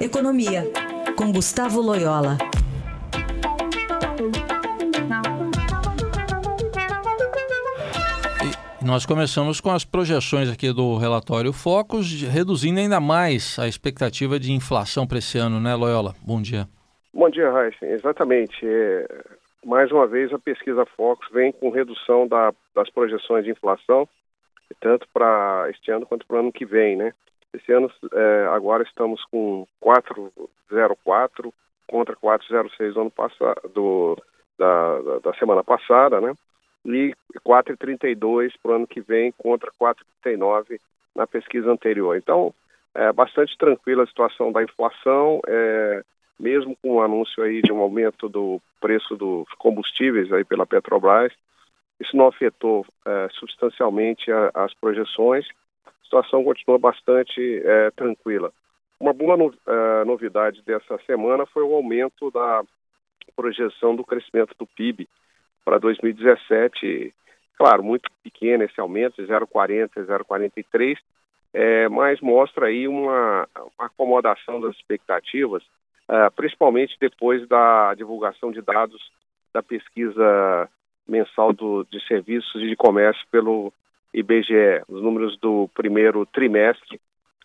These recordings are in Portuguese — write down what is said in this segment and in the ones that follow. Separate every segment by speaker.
Speaker 1: Economia, com Gustavo Loyola.
Speaker 2: E nós começamos com as projeções aqui do relatório Focus, reduzindo ainda mais a expectativa de inflação para esse ano, né, Loyola? Bom dia.
Speaker 3: Bom dia, Raíssa. Exatamente. É, mais uma vez, a pesquisa Focus vem com redução da, das projeções de inflação, tanto para este ano quanto para o ano que vem, né? Esse ano, é, agora estamos com 4,04 contra 4,06 do ano passado, do, da, da, da semana passada, né? E 4,32 para o ano que vem contra 4,39 na pesquisa anterior. Então, é bastante tranquila a situação da inflação, é, mesmo com o anúncio aí de um aumento do preço dos combustíveis aí pela Petrobras, isso não afetou é, substancialmente a, as projeções situação continua bastante é, tranquila. Uma boa no, é, novidade dessa semana foi o aumento da projeção do crescimento do PIB para 2017. Claro, muito pequeno esse aumento, 0,40, 0,43, é, mas mostra aí uma, uma acomodação das expectativas, é, principalmente depois da divulgação de dados da pesquisa mensal do, de serviços e de comércio pelo IBGE, os números do primeiro trimestre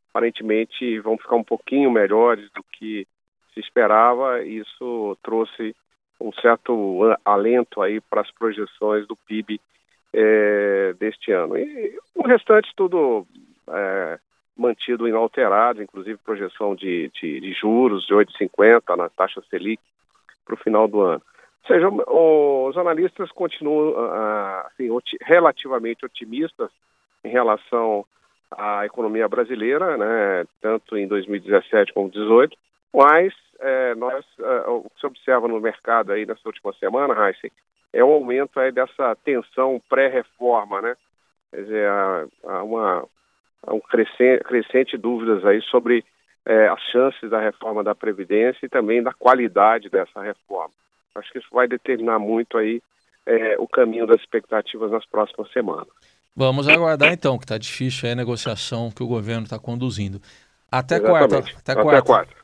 Speaker 3: aparentemente vão ficar um pouquinho melhores do que se esperava. Isso trouxe um certo alento aí para as projeções do PIB é, deste ano. E o restante tudo é, mantido inalterado, inclusive projeção de, de, de juros de 8,50 na taxa Selic para o final do ano. Ou seja, os analistas continuam assim, relativamente otimistas em relação à economia brasileira, né, tanto em 2017 como 2018, mas é, nós, é, o que se observa no mercado aí nessa última semana, Heisen, é o aumento aí dessa tensão pré-reforma, né? Quer dizer, há, há uma há um crescente, crescente dúvidas aí sobre é, as chances da reforma da Previdência e também da qualidade dessa reforma. Acho que isso vai determinar muito aí é, o caminho das expectativas nas próximas semanas.
Speaker 2: Vamos aguardar então, que está difícil a negociação que o governo está conduzindo. Até Exatamente. quarta. Até,
Speaker 3: até
Speaker 2: quarta.
Speaker 3: quarta.